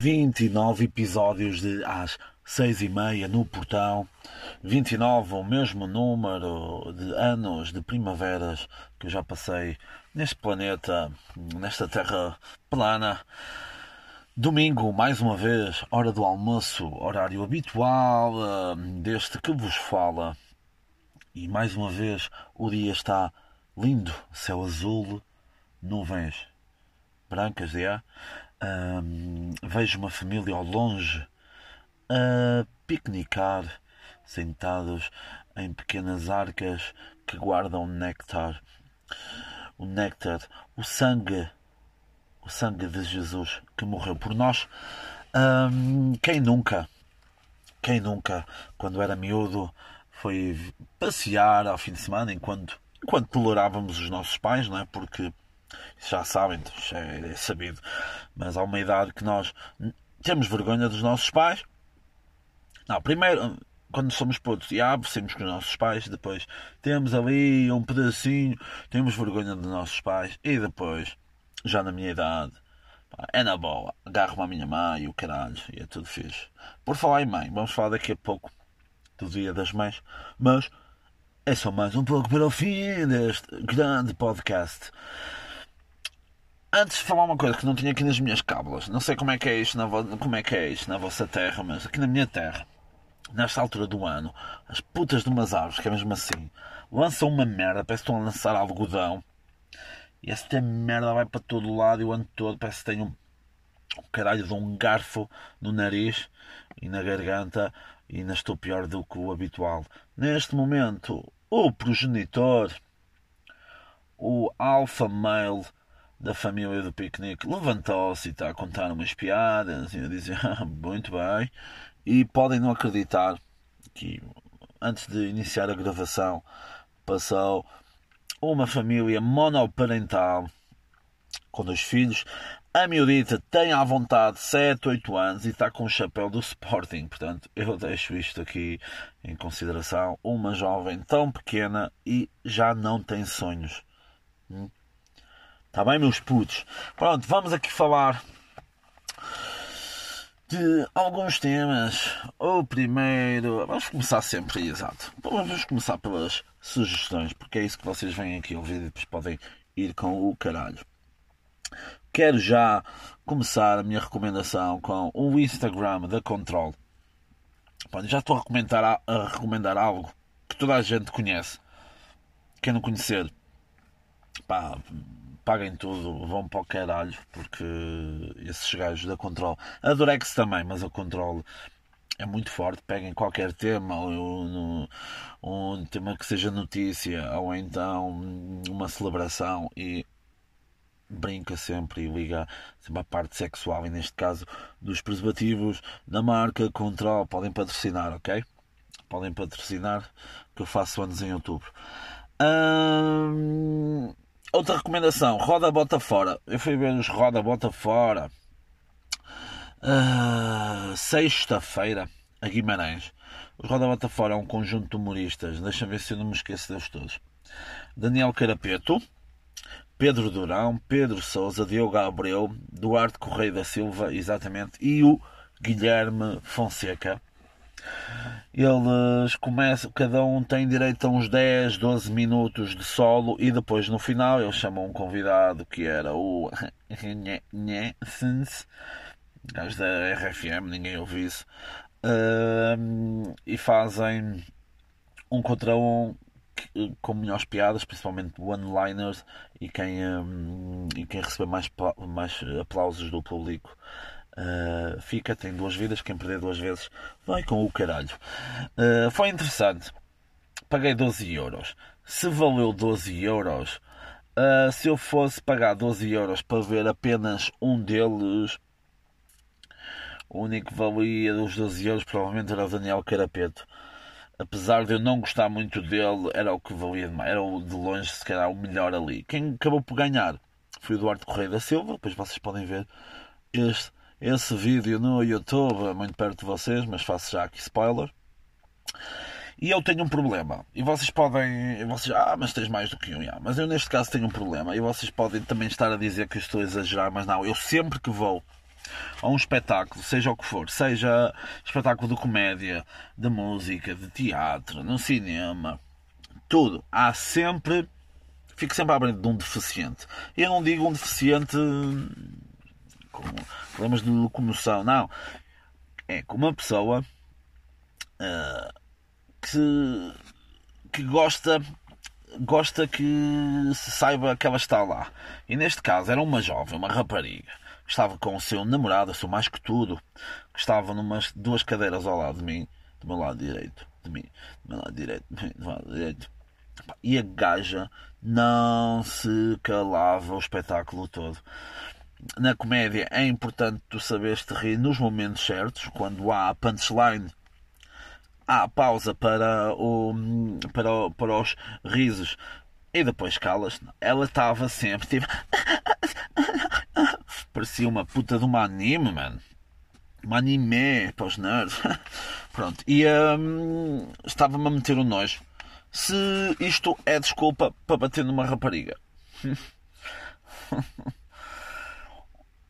Vinte e nove episódios de às seis e meia no portão. 29, o mesmo número de anos de primaveras que eu já passei neste planeta, nesta terra plana. Domingo, mais uma vez, hora do almoço, horário habitual uh, deste que vos fala. E mais uma vez, o dia está lindo, céu azul, nuvens brancas, é? Uh, vejo uma família ao longe a piquenicar, sentados em pequenas arcas que guardam néctar. O néctar, o sangue, o sangue de Jesus que morreu por nós. quem nunca, quem nunca, quando era miúdo, foi passear ao fim de semana enquanto, enquanto tolerávamos os nossos pais, não é? Porque já sabem, é, é sabido, mas há uma idade que nós temos vergonha dos nossos pais não, primeiro, quando somos putos, e saímos com os nossos pais, depois temos ali um pedacinho, temos vergonha dos nossos pais, e depois, já na minha idade, pá, é na boa, agarro-me à minha mãe e o caralho, e é tudo fixe. Por falar em mãe, vamos falar daqui a pouco do Dia das Mães, mas é só mais um pouco para o fim deste grande podcast. Antes de falar uma coisa que não tinha aqui nas minhas cábulas, não sei como é que é isto na, como é que é isto na vossa terra, mas aqui na minha terra nesta altura do ano, as putas de umas árvores, que é mesmo assim, lançam uma merda, parece que estão a lançar algodão. E esta merda vai para todo lado e o ano todo parece que tem um, um caralho de um garfo no nariz e na garganta e ainda estou pior do que o habitual. Neste momento, o progenitor, o alfa male da família do piquenique, levantou-se e está a contar umas piadas e a dizer, ah, muito bem, e podem não acreditar que antes de iniciar a gravação passou uma família monoparental com dois filhos. A miudita tem à vontade 7, 8 anos e está com o chapéu do Sporting. Portanto, eu deixo isto aqui em consideração. Uma jovem tão pequena e já não tem sonhos. Está hum? bem, meus putos? Pronto, vamos aqui falar de alguns temas. O primeiro. Vamos começar sempre, exato. Vamos começar pelas sugestões, porque é isso que vocês vêm aqui ouvir e depois podem ir com o caralho. Quero já começar a minha recomendação com o Instagram da Control. Já estou a recomendar, a recomendar algo que toda a gente conhece. Quem não conhecer, pá, paguem tudo, vão para o caralho, porque esses gajos da Control, a Durex também, mas a Control é muito forte. Peguem qualquer tema, um tema que seja notícia, ou então uma celebração e brinca sempre e liga sempre à parte sexual e neste caso dos preservativos da marca Control podem patrocinar, ok? Podem patrocinar que eu faço anos em outubro. Hum... Outra recomendação, roda bota fora. Eu fui ver os roda bota fora. Uh, Sexta-feira, a Guimarães. Os roda bota fora é um conjunto de humoristas. Deixa-me ver se eu não me esqueço deles todos. Daniel Carapeto, Pedro Durão, Pedro Souza, Diogo Abreu, Duarte Correia da Silva, exatamente, e o Guilherme Fonseca. Eles começam, cada um tem direito a uns 10, 12 minutos de solo e depois no final eles chamam um convidado que era o gajo da RFM, ninguém ouviu isso, e fazem um contra um com melhores piadas, principalmente one-liners e quem, um, quem receber mais, mais aplausos do público Uh, fica, tem duas vidas. Quem perder duas vezes vai com o caralho. Uh, foi interessante. Paguei 12 euros. Se valeu 12 euros, uh, se eu fosse pagar 12 euros para ver apenas um deles, o único que valia dos 12 euros provavelmente era o Daniel Carapeto. Apesar de eu não gostar muito dele, era o que valia demais. Era o de longe, se calhar, o melhor ali. Quem acabou por ganhar foi o Eduardo Correia da Silva. Depois vocês podem ver este esse vídeo no YouTube, muito perto de vocês, mas faço já aqui spoiler. E eu tenho um problema. E vocês podem. Vocês, ah, mas tens mais do que um. Mas eu neste caso tenho um problema. E vocês podem também estar a dizer que estou a exagerar, mas não. Eu sempre que vou a um espetáculo, seja o que for, seja espetáculo de comédia, de música, de teatro, no cinema, tudo, há sempre. Fico sempre à frente de um deficiente. Eu não digo um deficiente com problemas de locomoção, não. É com uma pessoa uh, que, que gosta gosta que se saiba que ela está lá. E neste caso era uma jovem, uma rapariga, estava com o seu namorado, seu mais que tudo, que estava numas duas cadeiras ao lado de mim, do meu lado direito, de mim, do meu lado direito, do meu lado direito. E a gaja não se calava o espetáculo todo. Na comédia é importante tu saberes te rir nos momentos certos, quando há a punchline há pausa para, o, para, para os risos e depois calas. Ela estava sempre tipo. Parecia uma puta de uma anime, mano. Um anime para os nerds. Pronto. E um, estava-me a meter o um nojo. Se isto é desculpa para bater numa rapariga.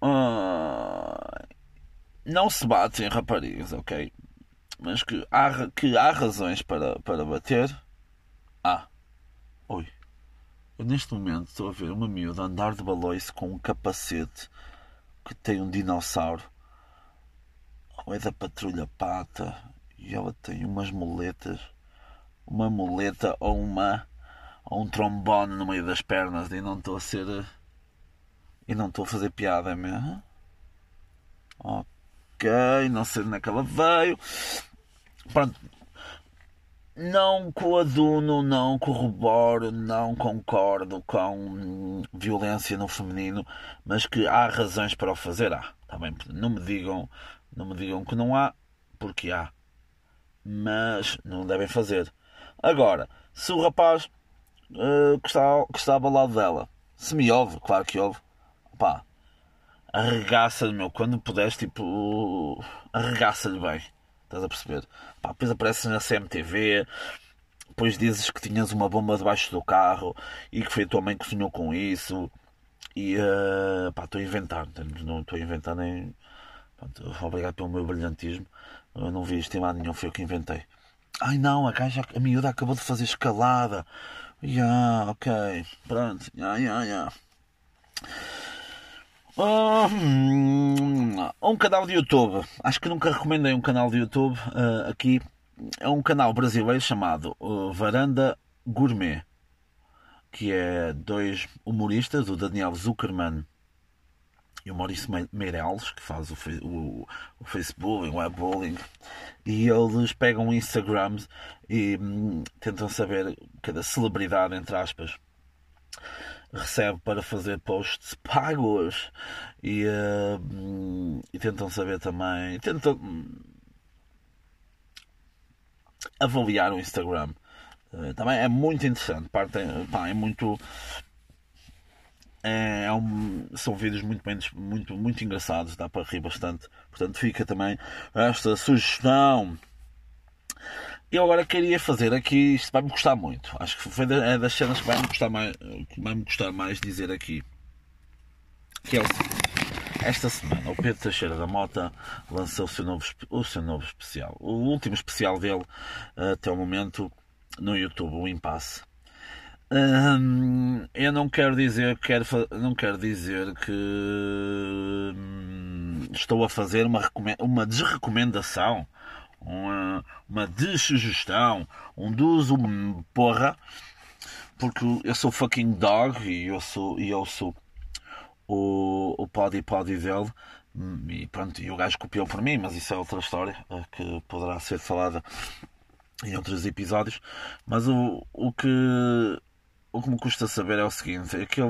uh, não se bate em raparigas, ok? mas que há, que há razões para, para bater, há. Oi. Eu neste momento estou a ver uma miúda andar de baloiço com um capacete que tem um dinossauro. Ou é da patrulha pata e ela tem umas muletas. Uma muleta ou uma ou um trombone no meio das pernas e não estou a ser e não estou a fazer piada mesmo. Ok, não sei onde é que ela veio. Pronto. Não coaduno, não corroboro, não concordo com violência no feminino, mas que há razões para o fazer, há. Também tá não me digam, não me digam que não há, porque há. Mas não devem fazer. Agora, se o rapaz uh, que, está, que estava ao lado dela, se me ouve, claro que ouve, pá, arregaça-lhe, meu, quando puderes, tipo, arregaça-lhe bem. Estás a perceber? Pá, depois apareces na CMTV, depois dizes que tinhas uma bomba debaixo do carro e que foi a tua mãe que sonhou com isso. E uh, pá, estou a inventar, não estou a inventar nem. Pronto, obrigado pelo meu brilhantismo. Eu não vi estimado nenhum, foi eu que inventei. Ai não, a gaja, a miúda acabou de fazer escalada. Yeah, ok, pronto, yeah, yeah, yeah. Um, um canal de YouTube. Acho que nunca recomendei um canal de YouTube uh, aqui. É um canal brasileiro chamado uh, Varanda Gourmet, que é dois humoristas, o Daniel Zuckerman e o Maurício Meirelles, que faz o, o, o Facebook, o webbullying, e eles pegam o Instagram e um, tentam saber cada celebridade, entre aspas, recebe para fazer posts pagos e, uh, e tentam saber também, tentam avaliar o Instagram. Uh, também é muito interessante, parte, pá, é muito. É, é um, são vídeos muito, bem, muito, muito engraçados, dá para rir bastante. Portanto, fica também esta sugestão eu agora queria fazer aqui, isto vai-me custar muito. Acho que foi é das cenas que vai-me custar mais, que vai-me custar mais dizer aqui. Que é o seguinte. Esta semana o Pedro Teixeira da Mota lançou o seu novo, o seu novo especial. O último especial dele até o momento no YouTube, o Impasse. Hum, eu não quero dizer quero, não quero dizer que hum, estou a fazer uma, uma desrecomendação uma, uma desugestão, um duzo porra, porque eu sou fucking dog e eu sou, e eu sou o, o podi podi dele. E pronto, e o gajo copiou por mim, mas isso é outra história eh, que poderá ser falada em outros episódios. Mas o, o que o que me custa saber é o seguinte: aquele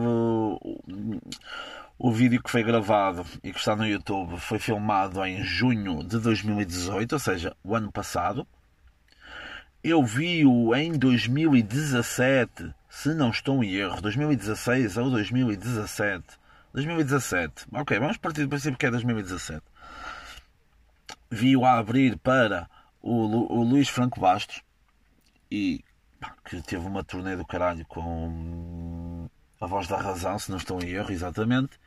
o vídeo que foi gravado e que está no YouTube foi filmado em junho de 2018, ou seja, o ano passado. Eu vi-o em 2017, se não estou em erro, 2016 ou 2017. 2017. Ok, vamos partir do princípio que é 2017. Vi-o a abrir para o, o Luís Franco Bastos e pá, que teve uma turnê do caralho com a voz da razão, se não estou em erro, exatamente.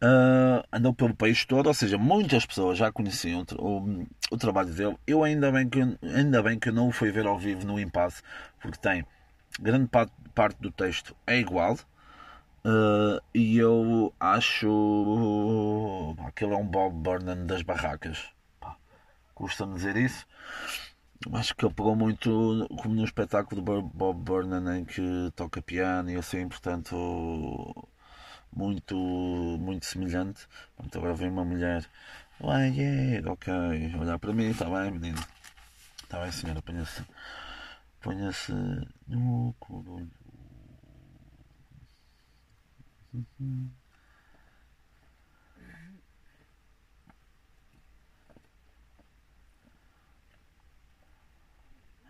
Uh, andou pelo país todo, ou seja, muitas pessoas já conheciam o, o, o, trabalho dele. Eu ainda bem, que, ainda bem que não o fui ver ao vivo no impasse, porque tem grande parte, parte do texto é igual. Uh, e eu acho que ele é um Bob Burnham das barracas. Custa-me dizer isso. Acho que ele pegou muito como no espetáculo do Bob Burnham em que toca piano e assim, portanto muito, muito semelhante. Pronto, agora vem uma mulher, ué, yeah, ok, olhar para mim, está bem, menino, está bem, senhora, ponha-se, ponha-se no corolho.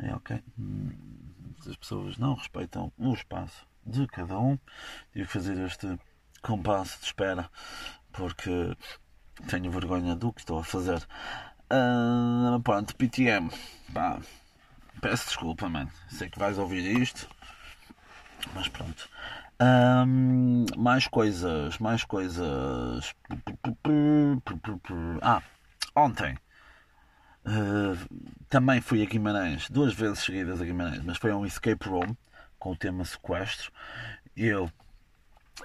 É ok. As pessoas não respeitam o espaço de cada um. Tive que fazer este compasso de espera porque tenho vergonha do que estou a fazer. Uh, pronto, PTM. Pá, peço desculpa, mano. Sei que vais ouvir isto. Mas pronto. Um, mais coisas, mais coisas. Ah, ontem uh, também fui a Guimarães, duas vezes seguidas a Guimarães, mas foi um escape room com o tema sequestro. Eu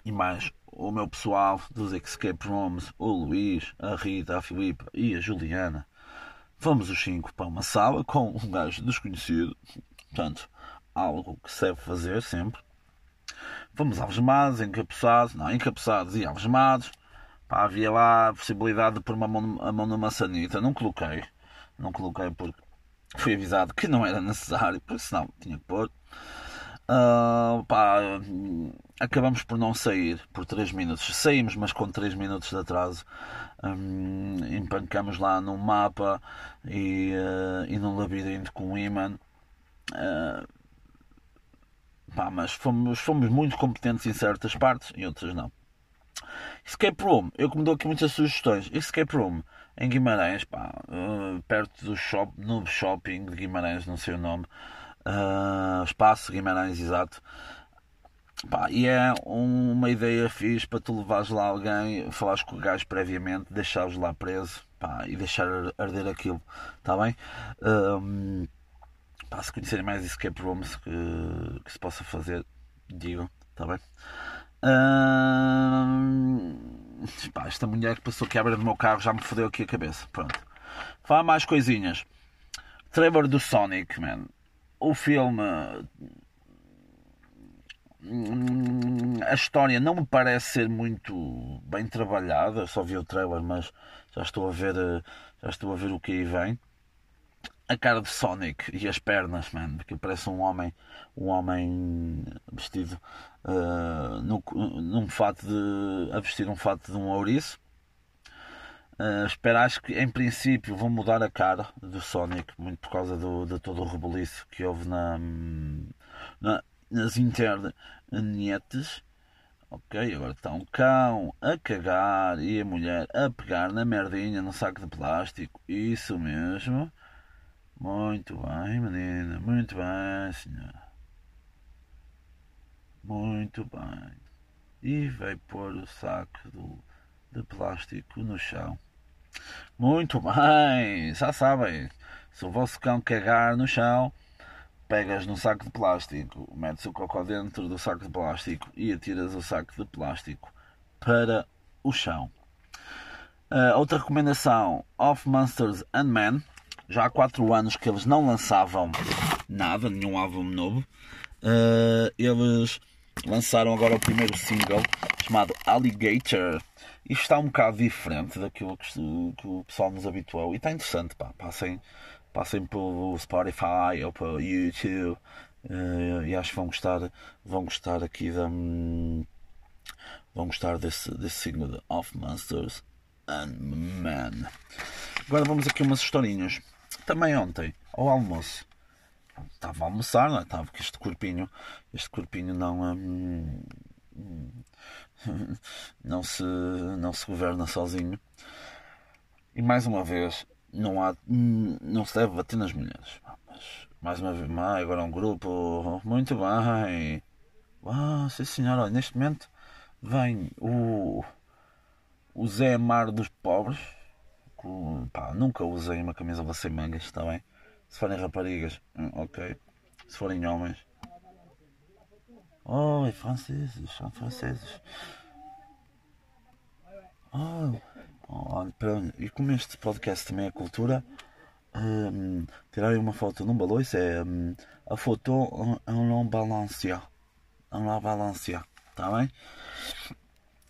e mais o meu pessoal dos Escape Rooms, o Luís, a Rita, a Filipe e a Juliana, fomos os cinco para uma sala com um gajo desconhecido, portanto, algo que se deve fazer sempre. Fomos alvesmados, encapuçados, não, encapuçados e alvesmados. Pá, havia lá a possibilidade de pôr uma mão, a mão numa sanita. Não coloquei, não coloquei porque fui avisado que não era necessário, porque senão tinha que pôr. Uh, pá, acabamos por não sair por 3 minutos. Saímos, mas com 3 minutos de atraso. Um, empancamos lá num mapa e, uh, e num labirinto com um imã. Uh, pá, mas fomos, fomos muito competentes em certas partes e outras não. Escape Room, eu que me dou aqui muitas sugestões. Escape Room em Guimarães, pá, uh, perto do shop, no shopping de Guimarães, não sei o nome, uh, Espaço Guimarães, exato. Pá, e é uma ideia fixe para tu levares lá alguém, falares com o gajo previamente, deixares lá preso pá, e deixar arder aquilo, está bem? Um, pá, se conhecerem mais escape rooms que, que se possa fazer, digam, está bem? Um, pá, esta mulher que passou quebra do meu carro já me fodeu aqui a cabeça. Pronto. Fala mais coisinhas. Trevor do Sonic, man. O filme a história não me parece ser muito bem trabalhada, só vi o trailer, mas já estou a ver, já estou a ver o que aí vem. A cara de Sonic e as pernas, man, porque parece um homem, um homem vestido uh, no, num fato de a vestir um fato de um ouriço. Uh, acho que em princípio vão mudar a cara do Sonic, muito por causa do, de todo o rebuliço que houve na, na nas internetes. Ok, agora está um cão a cagar e a mulher a pegar na merdinha no saco de plástico. Isso mesmo. Muito bem, menina. Muito bem, senhora. Muito bem. E vai pôr o saco do, de plástico no chão. Muito bem. Já sabem. Se o vosso cão cagar no chão, pegas num saco de plástico, metes o cocó dentro do saco de plástico e atiras o saco de plástico para o chão. Uh, outra recomendação: Of Monsters and Men. Já há 4 anos que eles não lançavam nada, nenhum álbum novo. Uh, eles lançaram agora o primeiro single chamado Alligator. Isto está um bocado diferente daquilo que, que o pessoal nos habituou e está interessante. Pá. Passem, passem pelo Spotify ou pelo YouTube uh, e acho que vão gostar, vão gostar aqui da. Vão gostar desse, desse signo de Of Monsters and Men. Agora vamos aqui umas historinhas. Também ontem, ao almoço, estava a almoçar, não é? Estava com este corpinho, este corpinho não. Hum, não se, não se governa sozinho. E mais uma vez, não, há, não se deve bater nas mulheres. Mas Mais uma vez, agora um grupo. Muito bem. Ah, sim senhora, neste momento vem o. O Zé Mar dos Pobres. Pá, nunca usei uma camisola sem mangas, está bem? Se forem raparigas, hum, ok. Se forem homens. Oi, franceses, são franceses. Oh, oh, e como este podcast também é cultura, um, tirarem uma foto num baloiço é um, a foto em long balancia. Em long balancia, está bem?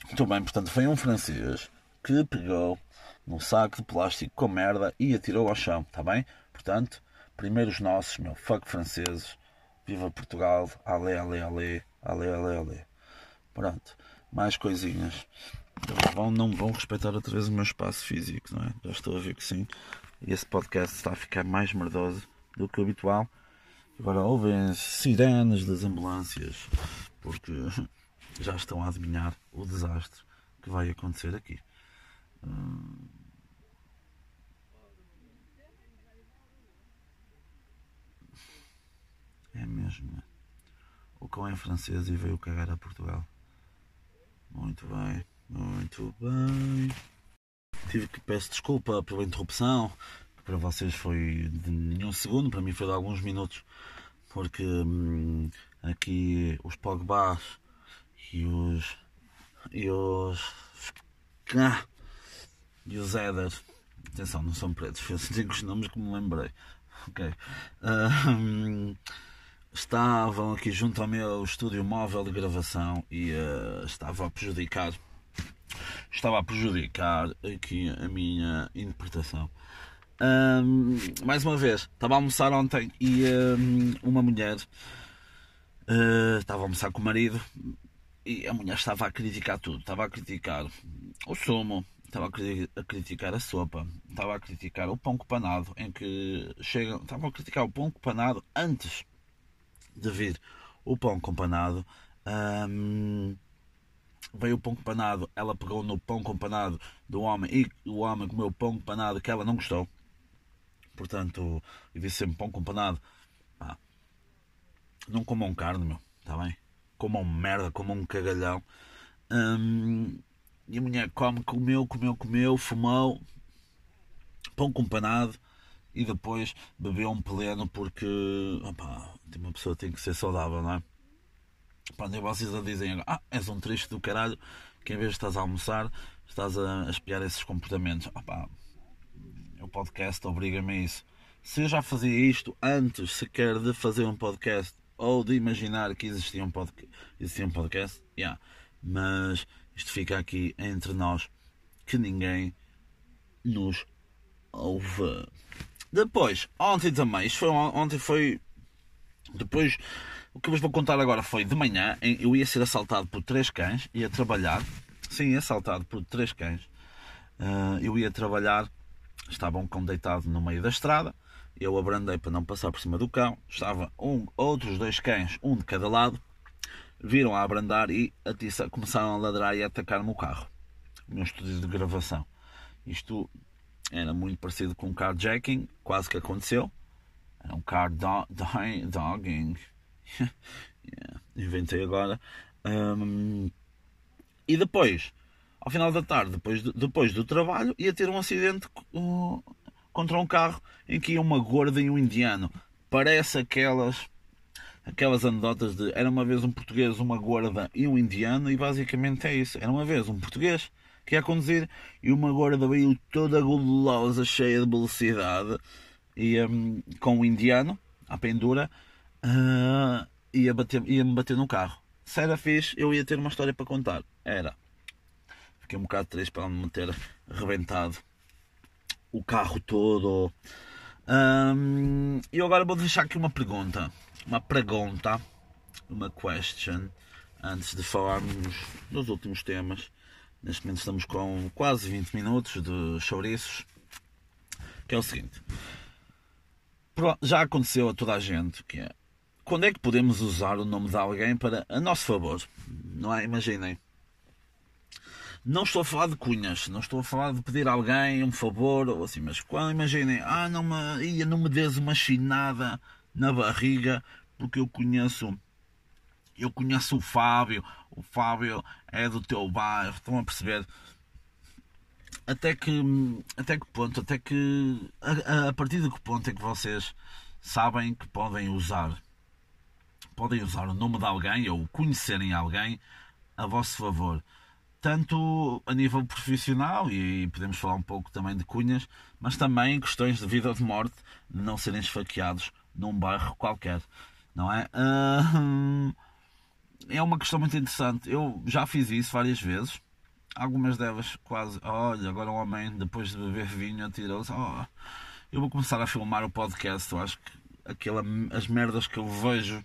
Muito bem, portanto, foi um francês que pegou num saco de plástico com merda e atirou ao chão, está bem? Portanto, primeiros nossos, meu, fuck franceses, viva Portugal, ale, ale, ale, ale, ale, ale. Pronto, mais coisinhas. Vão, não vão respeitar outra vez o meu espaço físico, não é? Já estou a ver que sim. E esse podcast está a ficar mais merdoso do que o habitual. Agora ouvem sirenes das ambulâncias, porque já estão a adivinhar o desastre que vai acontecer aqui. Hum... O cão é francês e veio cagar a Portugal. Muito bem, muito bem. Tive que peço desculpa pela interrupção, que para vocês foi de nenhum segundo, para mim foi de alguns minutos, porque hum, aqui os Pogbás e os. e os. Ah, e os Eder, atenção, não são pretos, com os nomes que me lembrei. Ok. Uh, estavam aqui junto ao meu estúdio móvel de gravação e uh, estava a prejudicar estava a prejudicar aqui a minha interpretação. Um, mais uma vez, estava a almoçar ontem e um, uma mulher uh, estava a almoçar com o marido e a mulher estava a criticar tudo. Estava a criticar o sumo, estava a criticar a sopa, estava a criticar o pão copanado, em que chega, estava a criticar o pão copanado antes de vir o pão companado. Um, veio o pão companado, ela pegou no pão companado do homem e o homem comeu pão companado que ela não gostou. Portanto, eu disse sempre pão companado. Ah, não comam carne, meu, está bem? Comam merda, comam um cagalhão. Hum, e a mulher come, comeu, comeu, comeu, fumou pão companado e depois bebeu um pleno porque opa, uma pessoa tem que ser saudável, não é? Pronto, e vocês a dizem ah, és um triste do caralho que em vez de estás a almoçar, estás a, a espiar esses comportamentos. Opa, o podcast obriga-me a isso. Se eu já fazia isto antes sequer de fazer um podcast ou de imaginar que existia um podcast, existia um podcast yeah. mas isto fica aqui entre nós que ninguém nos ouve. Depois, ontem também, isto foi ontem foi depois o que eu vos vou contar agora foi de manhã, eu ia ser assaltado por três cães, ia trabalhar, sim, assaltado por três cães. Uh, eu ia trabalhar, estava um cão deitado no meio da estrada, eu abrandei para não passar por cima do cão, estava um, outros dois cães, um de cada lado, viram a abrandar e começaram a ladrar e a atacar-me o carro, o meu estúdio de gravação. Isto era muito parecido com um carjacking, quase que aconteceu. Era um car do dogging, yeah, inventei agora. Um, e depois, ao final da tarde, depois, do, depois do trabalho, ia ter um acidente uh, contra um carro em que ia uma gorda e um indiano. Parece aquelas aquelas anedotas de era uma vez um português, uma gorda e um indiano, e basicamente é isso. Era uma vez um português que ia conduzir e uma gorda veio toda gulosa, cheia de velocidade, e um, com o indiano à pendura uh, ia, bater, ia me bater no carro. Se era fixe, eu ia ter uma história para contar. Era. Fiquei um bocado triste para me ter arrebentado o carro todo. Um, e agora vou deixar aqui uma pergunta. Uma pergunta. Uma question. Antes de falarmos dos últimos temas. Neste momento estamos com quase 20 minutos de chouriços. Que é o seguinte. Já aconteceu a toda a gente que é quando é que podemos usar o nome de alguém para a nosso favor? Não é? Imaginem. Não estou a falar de cunhas, não estou a falar de pedir a alguém um favor ou assim, mas quando imaginem, ah, não me, ia, não me des uma chinada na barriga, porque eu conheço eu conheço o Fábio, o Fábio é do teu bairro, estão a perceber? Até que, até que ponto, até que, a, a partir de que ponto é que vocês sabem que podem usar, podem usar o nome de alguém ou conhecerem alguém a vosso favor? tanto a nível profissional, e podemos falar um pouco também de cunhas, mas também questões de vida ou de morte, de não serem esfaqueados num bairro qualquer, não é? é uma questão muito interessante. Eu já fiz isso várias vezes, algumas delas quase, olha, agora um homem, depois de beber vinho, atirou-se, oh, eu vou começar a filmar o podcast, eu acho que aquela, as merdas que eu vejo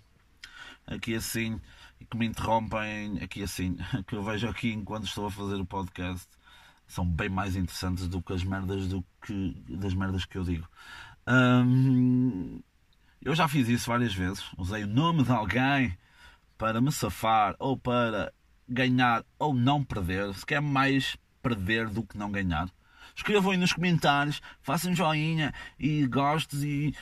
aqui assim que me interrompem aqui assim, que eu vejo aqui enquanto estou a fazer o podcast, são bem mais interessantes do que as merdas do que das merdas que eu digo. Eu já fiz isso várias vezes, usei o nome de alguém para me safar ou para ganhar ou não perder, se quer mais perder do que não ganhar. Escrevam aí nos comentários, façam joinha e gostes e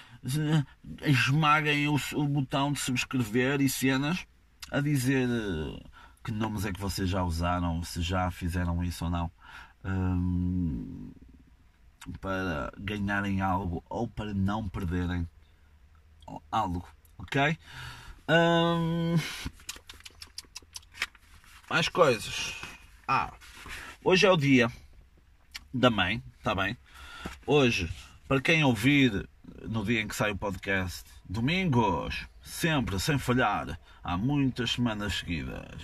esmaguem o, o botão de subscrever e cenas a dizer eh, que nomes é que vocês já usaram, se já fizeram isso ou não, um, para ganharem algo ou para não perderem algo, ok? Um, mais coisas. Ah, hoje é o dia da mãe, está bem? Hoje, para quem ouvir no dia em que sai o podcast, domingos, sempre, sem falhar, há muitas semanas seguidas.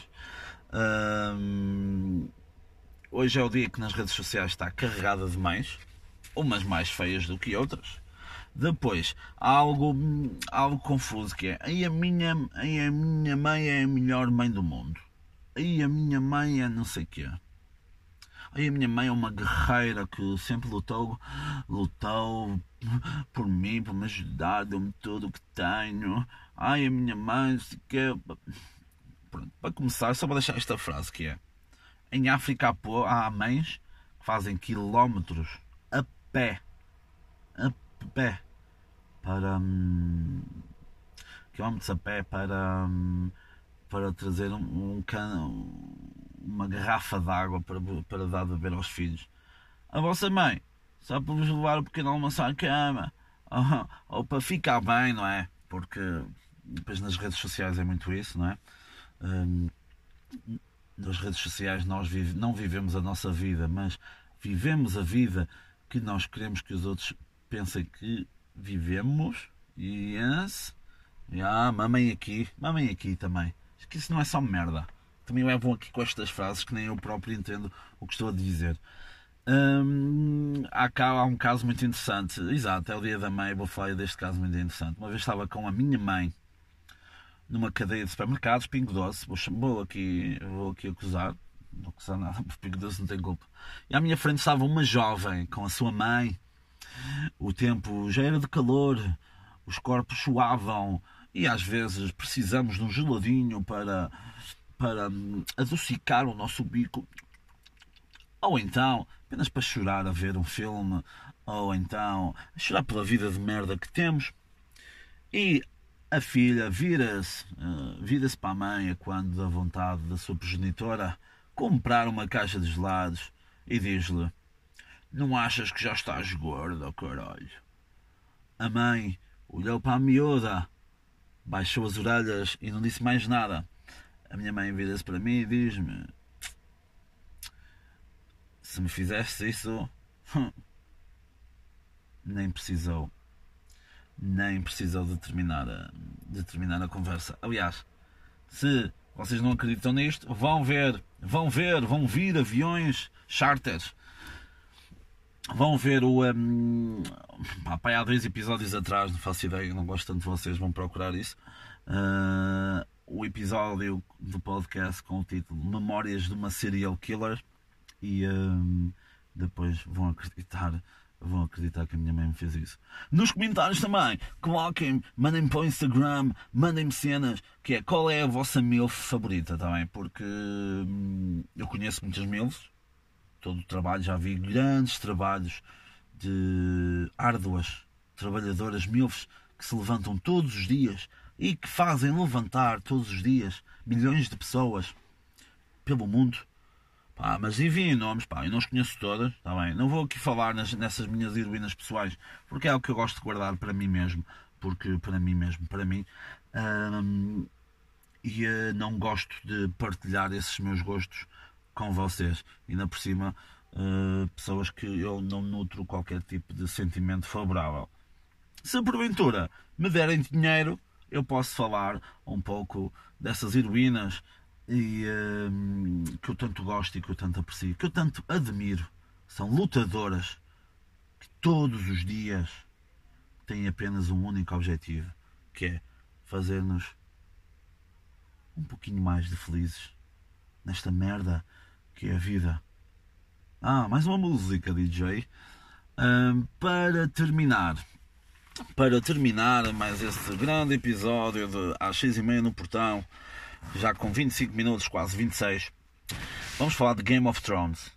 hoje é o dia que nas redes sociais está carregada de mães, umas mais feias do que outras. Depois, há algo, algo confuso que é aí a, minha, aí a minha mãe é a melhor mãe do mundo. Aí a minha mãe é não sei o quê. Aí a minha mãe é uma guerreira que sempre lutou, lutou por mim, por me ajudar, deu-me tudo o que tenho. Ai, a minha mãe, que Pronto, para começar, só para deixar esta frase que é em África há mães que fazem quilómetros a pé a pé para hum, quilómetros a pé para hum, para trazer um, um cano, uma garrafa de água para, para dar de beber aos filhos. A vossa mãe, só para vos levar um pequeno almoço à cama, ou, ou para ficar bem, não é? Porque depois nas redes sociais é muito isso, não é? Hum, nas redes sociais nós vive, não vivemos a nossa vida, mas vivemos a vida que nós queremos que os outros pensem que vivemos. Yes. Ah, mamem aqui, mamem aqui também. Que isso não é só merda. Também levam aqui com estas frases que nem eu próprio entendo o que estou a dizer. Hum, há, cá, há um caso muito interessante. Exato, é o dia da mãe. Vou falar deste caso muito interessante. Uma vez estava com a minha mãe numa cadeia de supermercados, Pingo Doce, vou, vou, aqui, vou aqui acusar, não acusar nada, porque Pingo Doce não tem culpa. E à minha frente estava uma jovem com a sua mãe, o tempo já era de calor, os corpos suavam e às vezes precisamos de um geladinho para, para hum, adocicar o nosso bico. Ou então, apenas para chorar a ver um filme, ou então chorar pela vida de merda que temos. E a filha vira-se uh, vira para a mãe quando da vontade da sua progenitora comprar uma caixa de gelados e diz-lhe não achas que já estás gorda, caralho? A mãe olhou para a miúda, baixou as orelhas e não disse mais nada. A minha mãe vira-se para mim e diz-me: Se me fizesse isso, nem precisou nem precisou de terminar a, de terminar a conversa. Aliás, se vocês não acreditam nisto, vão ver, vão ver, vão vir aviões charters. Vão ver o. Um, pá, há dois episódios atrás, não faço ideia, não gosto tanto de vocês, vão procurar isso. Uh, o episódio do podcast com o título Memórias de uma Serial Killer. E um, depois vão acreditar vão acreditar que a minha mãe me fez isso. Nos comentários também, coloquem, mandem-me para o Instagram, mandem-me cenas, que é qual é a vossa MILF favorita também, porque hum, eu conheço muitas MILFs, todo o trabalho, já vi grandes trabalhos de árduas trabalhadoras MILFs que se levantam todos os dias e que fazem levantar todos os dias milhões de pessoas pelo mundo. Pá, mas enviem nomes, pá, eu não os conheço todas, tá bem? Não vou aqui falar nas, nessas minhas heroínas pessoais, porque é algo que eu gosto de guardar para mim mesmo, porque para mim mesmo, para mim, hum, e uh, não gosto de partilhar esses meus gostos com vocês, ainda por cima, uh, pessoas que eu não nutro qualquer tipo de sentimento favorável. Se porventura me derem dinheiro, eu posso falar um pouco dessas heroínas e, um, que eu tanto gosto e que eu tanto aprecio, que eu tanto admiro. São lutadoras que todos os dias têm apenas um único objetivo, que é fazer-nos um pouquinho mais de felizes nesta merda que é a vida. Ah, mais uma música, DJ. Um, para terminar, para terminar mais este grande episódio de às seis e meia no portão, já com 25 minutos, quase 26, vamos falar de Game of Thrones.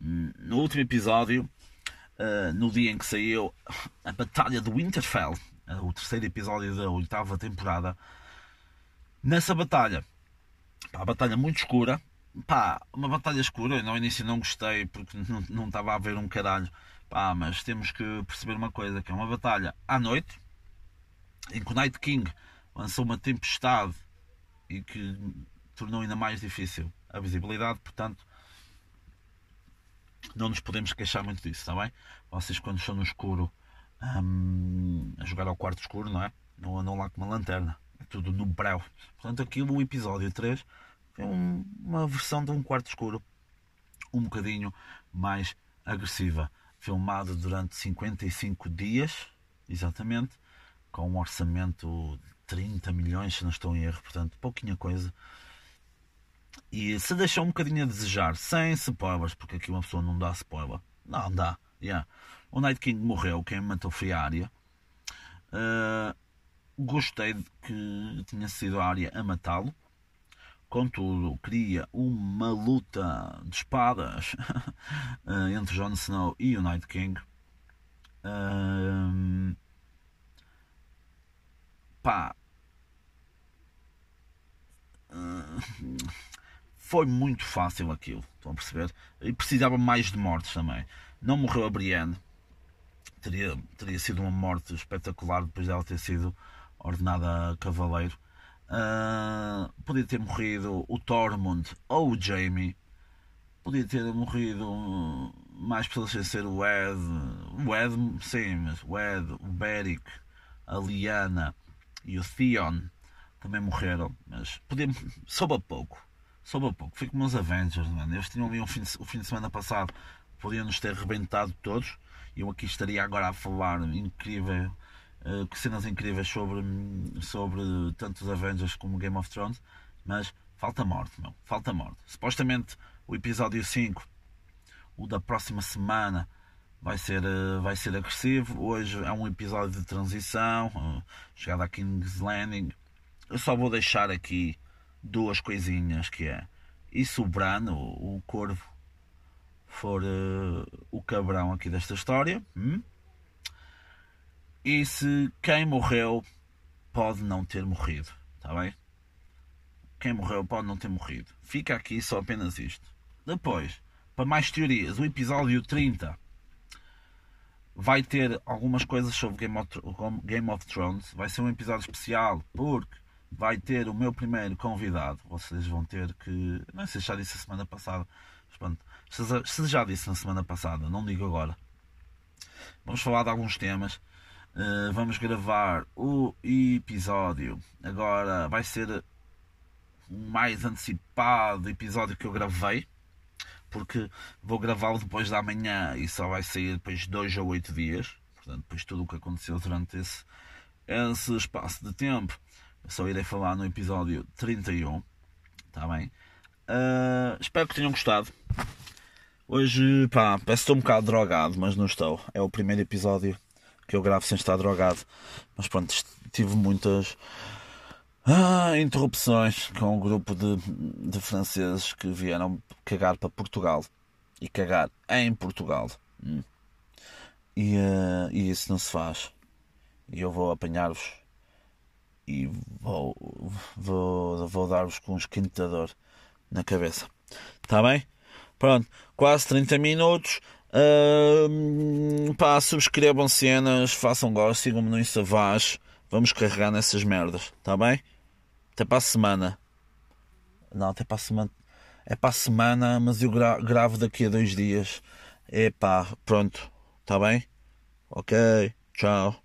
No último episódio, uh, no dia em que saiu a Batalha de Winterfell, uh, o terceiro episódio da oitava temporada, nessa batalha, pá, batalha muito escura, pá, uma batalha escura, no início não gostei porque não, estava a ver um caralho Pá, mas temos que perceber uma coisa, que é uma batalha à noite, em que o Night King lançou uma tempestade e que tornou ainda mais difícil a visibilidade, portanto não nos podemos queixar muito disso, está bem? Vocês quando estão no escuro hum, a jogar ao quarto escuro, não é? Não andam lá com uma lanterna, é tudo no breu. Portanto, aquilo, o episódio 3 foi um, uma versão de um quarto escuro um bocadinho mais agressiva filmado durante 55 dias, exatamente, com um orçamento de 30 milhões, se não estou em erro, portanto, pouquinha coisa. E se deixou um bocadinho a desejar, sem spoilers, porque aqui uma pessoa não dá spoiler. Não dá, yeah. O Night King morreu, quem matou foi a área. Uh, gostei de que tinha sido a área a matá-lo. Contudo, cria uma luta de espadas eh, entre Jon Snow e o Night King. Um, pá. foi muito fácil aquilo, estão a perceber? E precisava mais de mortes também. Não morreu a Brienne. Teria, teria sido uma morte espetacular depois dela ter sido ordenada cavaleiro. Uh, podia ter morrido o Tormund ou o Jamie. Podia ter morrido mais pessoas sem ser o Ed. O Ed, sim, mas o Ed, o Beric, a Liana e o Theon também morreram. Mas podia, soube a pouco. Soube a pouco. Foi como os Avengers, mano. Eles tinham ali um fim de, o fim de semana passado. Podiam nos ter rebentado todos. E eu aqui estaria agora a falar incrível uh, cenas incríveis sobre, sobre tanto os Avengers como Game of Thrones, mas falta morte, meu, falta morte. Supostamente o episódio 5, o da próxima semana, vai ser, uh, vai ser agressivo. Hoje é um episódio de transição, uh, chegada a King's Landing. Eu só vou deixar aqui duas coisinhas que é e se o Bran, o, o corvo, for uh, o cabrão aqui desta história, hum? E se quem morreu pode não ter morrido, está bem? Quem morreu pode não ter morrido. Fica aqui só apenas isto. Depois, para mais teorias, o episódio 30 vai ter algumas coisas sobre Game of, Thrones. Vai ser um episódio especial porque vai ter o meu primeiro convidado. Vocês vão ter que. Não sei se já disse a semana passada. Pronto, se já disse na semana passada, não digo agora. Vamos falar de alguns temas. Uh, vamos gravar o episódio. Agora vai ser o mais antecipado episódio que eu gravei. Porque vou gravá-lo depois da manhã e só vai sair depois de 2 a 8 dias. Portanto, depois tudo o que aconteceu durante esse, esse espaço de tempo. Só irei falar no episódio 31. Está bem? Uh, espero que tenham gostado. Hoje, pá, parece que estou um bocado drogado, mas não estou. É o primeiro episódio que eu gravo sem estar drogado. Mas pronto, tive muitas ah, interrupções com um grupo de, de franceses que vieram cagar para Portugal e cagar em Portugal. Hum. E, uh, e isso não se faz. e eu vou apanhar-vos e vou, vou, vou dar-vos com um esquentador na cabeça. Está bem? Pronto, quase 30 minutos. Pá, subscrevam cenas, façam gosto, sigam-me no Instavaz. Vamos carregar nessas merdas, está bem? Até para a semana. Não, até para a semana. É para a semana, mas eu gra gravo daqui a dois dias. É pá, pronto, está bem? Ok, tchau.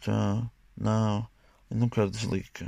Tchau. Não, eu não quero desligar.